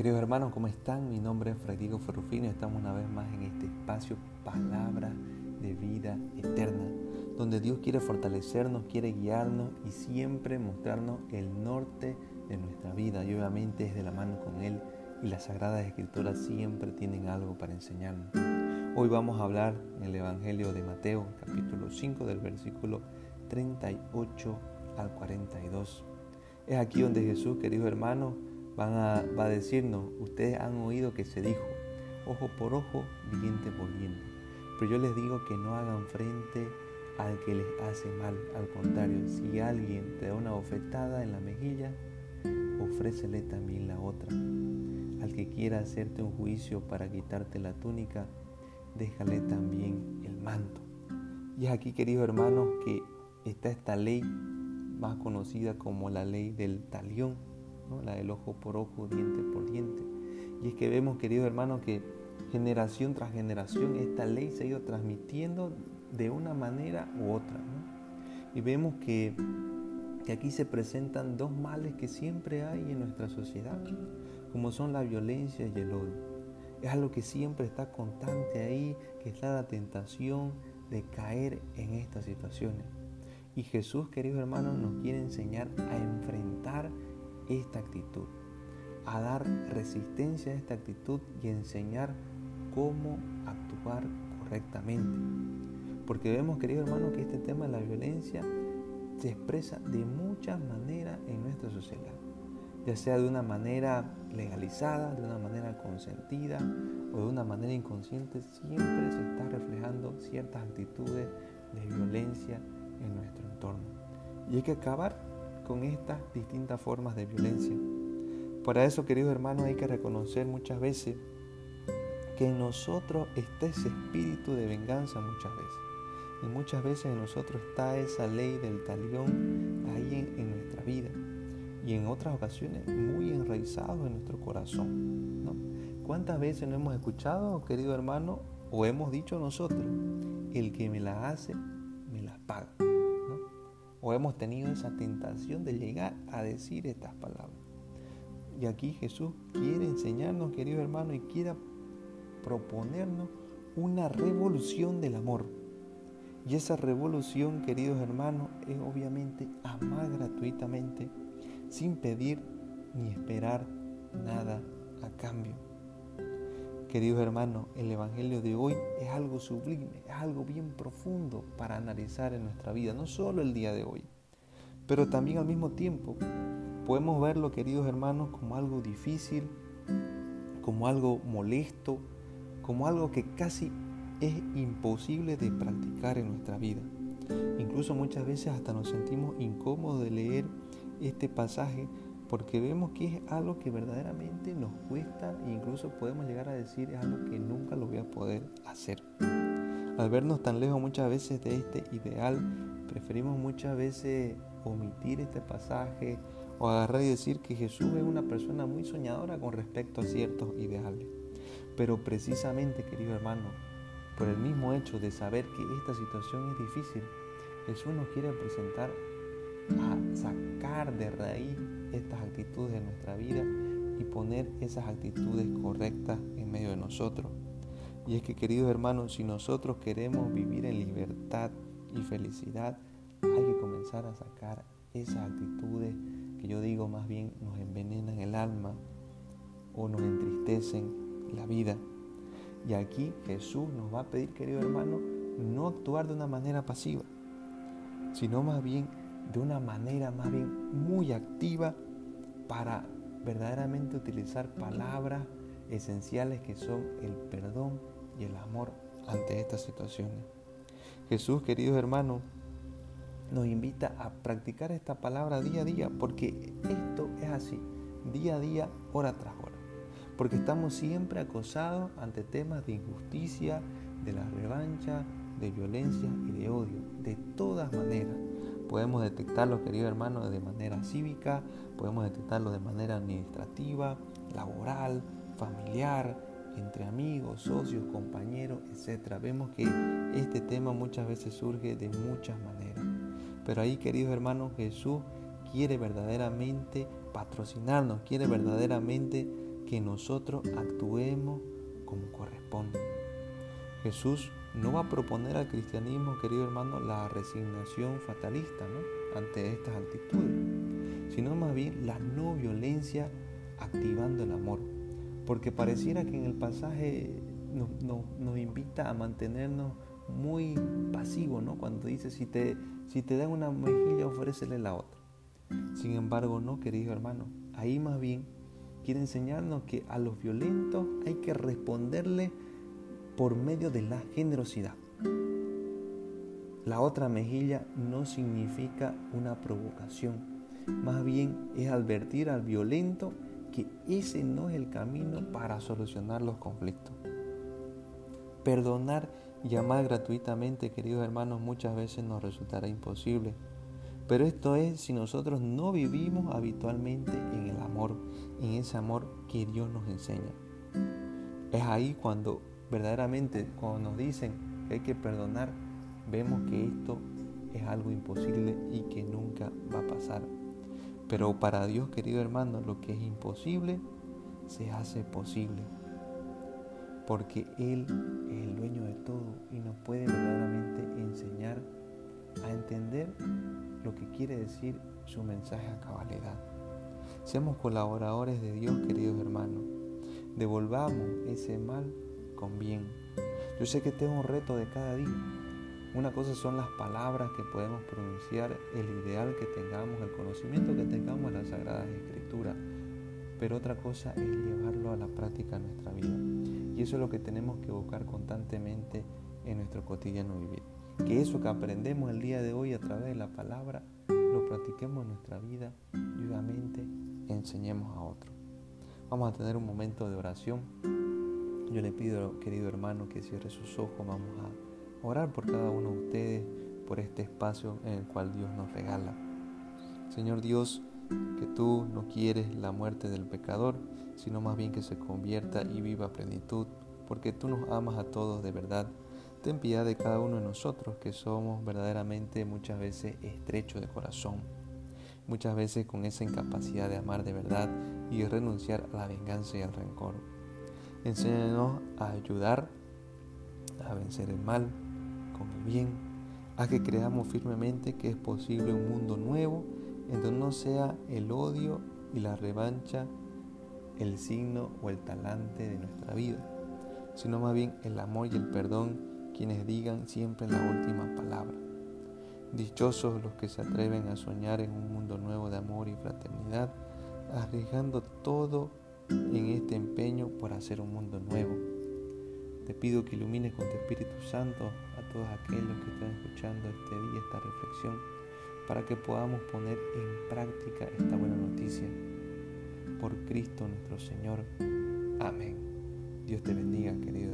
Queridos hermanos, ¿cómo están? Mi nombre es Frederico Ferrufino y estamos una vez más en este espacio Palabra de Vida Eterna, donde Dios quiere fortalecernos, quiere guiarnos y siempre mostrarnos el norte de nuestra vida y obviamente es de la mano con Él y las Sagradas Escrituras siempre tienen algo para enseñarnos. Hoy vamos a hablar en el Evangelio de Mateo, capítulo 5, del versículo 38 al 42. Es aquí donde Jesús, queridos hermanos, va a decirnos, ustedes han oído que se dijo, ojo por ojo, diente por diente. Pero yo les digo que no hagan frente al que les hace mal. Al contrario, si alguien te da una bofetada en la mejilla, ofrécele también la otra. Al que quiera hacerte un juicio para quitarte la túnica, déjale también el manto. Y es aquí, queridos hermanos, que está esta ley más conocida como la ley del talión la del ojo por ojo, diente por diente. Y es que vemos, queridos hermanos, que generación tras generación esta ley se ha ido transmitiendo de una manera u otra. Y vemos que, que aquí se presentan dos males que siempre hay en nuestra sociedad, como son la violencia y el odio. Es algo que siempre está constante ahí, que está la tentación de caer en estas situaciones. Y Jesús, queridos hermanos, nos quiere enseñar a enfrentar esta actitud, a dar resistencia a esta actitud y enseñar cómo actuar correctamente. Porque vemos, queridos hermanos, que este tema de la violencia se expresa de muchas maneras en nuestra sociedad, ya sea de una manera legalizada, de una manera consentida o de una manera inconsciente, siempre se está reflejando ciertas actitudes de violencia en nuestro entorno. Y hay que acabar con estas distintas formas de violencia. Para eso, queridos hermanos, hay que reconocer muchas veces que en nosotros está ese espíritu de venganza muchas veces. Y muchas veces en nosotros está esa ley del talión ahí en, nuestra vida. Y en otras ocasiones muy enraizados en nuestro corazón. ¿Cuántas veces no hemos escuchado, querido hermano, o hemos dicho nosotros, el que me la hace, me la paga? O hemos tenido esa tentación de llegar a decir estas palabras. Y aquí Jesús quiere enseñarnos, querido hermano, y quiere proponernos una revolución del amor. Y esa revolución, queridos hermanos, es obviamente amar gratuitamente, sin pedir ni esperar nada a cambio. Queridos hermanos, el Evangelio de hoy es algo sublime, es algo bien profundo para analizar en nuestra vida, no solo el día de hoy, pero también al mismo tiempo podemos verlo, queridos hermanos, como algo difícil, como algo molesto, como algo que casi es imposible de practicar en nuestra vida. Incluso muchas veces hasta nos sentimos incómodos de leer este pasaje porque vemos que es algo que verdaderamente nos cuesta e incluso podemos llegar a decir es algo que nunca lo voy a poder hacer. Al vernos tan lejos muchas veces de este ideal, preferimos muchas veces omitir este pasaje o agarrar y decir que Jesús es una persona muy soñadora con respecto a ciertos ideales. Pero precisamente, querido hermano, por el mismo hecho de saber que esta situación es difícil, Jesús nos quiere presentar a sacar de raíz estas actitudes de nuestra vida y poner esas actitudes correctas en medio de nosotros. Y es que, queridos hermanos, si nosotros queremos vivir en libertad y felicidad, hay que comenzar a sacar esas actitudes que yo digo más bien nos envenenan el alma o nos entristecen la vida. Y aquí Jesús nos va a pedir, querido hermano, no actuar de una manera pasiva, sino más bien de una manera más bien muy activa para verdaderamente utilizar palabras esenciales que son el perdón y el amor ante estas situaciones. Jesús, queridos hermanos, nos invita a practicar esta palabra día a día, porque esto es así, día a día, hora tras hora. Porque estamos siempre acosados ante temas de injusticia, de la revancha, de violencia y de odio, de todas maneras. Podemos detectarlo, querido hermano, de manera cívica, podemos detectarlo de manera administrativa, laboral, familiar, entre amigos, socios, compañeros, etc. Vemos que este tema muchas veces surge de muchas maneras. Pero ahí, queridos hermanos, Jesús quiere verdaderamente patrocinarnos, quiere verdaderamente que nosotros actuemos como corresponde. Jesús no va a proponer al cristianismo, querido hermano, la resignación fatalista ante estas actitudes, sino más bien la no violencia activando el amor. Porque pareciera que en el pasaje nos, invita a mantenernos muy pasivos, ¿no? Cuando dice, si te, si te dan una mejilla, ofrécele la otra. Sin embargo, no, querido hermano, ahí más bien quiere enseñarnos que a los violentos hay que responderle por medio de la generosidad. La otra mejilla no significa una provocación, más bien es advertir al violento que ese no es el camino para solucionar los conflictos. Perdonar y amar gratuitamente, queridos hermanos, muchas veces nos resultará imposible. Pero esto es si nosotros no vivimos habitualmente en el amor, en ese amor que Dios nos enseña. Es ahí cuando verdaderamente, cuando nos dicen que hay que perdonar, vemos que esto es algo imposible y que nunca va a pasar. Pero para Dios, querido hermano, lo que es imposible se hace posible. Porque Él es el dueño de todo y nos puede verdaderamente enseñar a entender lo que quiere decir su mensaje a cabalidad. Seamos colaboradores de Dios, queridos hermanos. Devolvamos ese mal con bien. Yo sé que es un reto de cada día una cosa son las palabras que podemos pronunciar, el ideal que tengamos, el conocimiento que tengamos de las Sagradas Escrituras, pero otra cosa es llevarlo a la práctica en nuestra vida. Y eso es lo que tenemos que buscar constantemente en nuestro cotidiano vivir. Que eso que aprendemos el día de hoy a través de la palabra, lo practiquemos en nuestra vida y enseñemos a otros. Vamos a tener un momento de oración. Yo le pido, querido hermano, que cierre sus ojos. Vamos a orar por cada uno de ustedes, por este espacio en el cual Dios nos regala. Señor Dios, que tú no quieres la muerte del pecador, sino más bien que se convierta y viva plenitud, porque tú nos amas a todos de verdad. Ten piedad de cada uno de nosotros que somos verdaderamente muchas veces estrechos de corazón, muchas veces con esa incapacidad de amar de verdad y renunciar a la venganza y al rencor. Enséñanos a ayudar a vencer el mal, con el bien, a que creamos firmemente que es posible un mundo nuevo en donde no sea el odio y la revancha el signo o el talante de nuestra vida, sino más bien el amor y el perdón quienes digan siempre la última palabra. Dichosos los que se atreven a soñar en un mundo nuevo de amor y fraternidad, arriesgando todo en este empeño por hacer un mundo nuevo te pido que ilumines con tu Espíritu Santo a todos aquellos que están escuchando este día, esta reflexión, para que podamos poner en práctica esta buena noticia. Por Cristo nuestro Señor. Amén. Dios te bendiga, querido.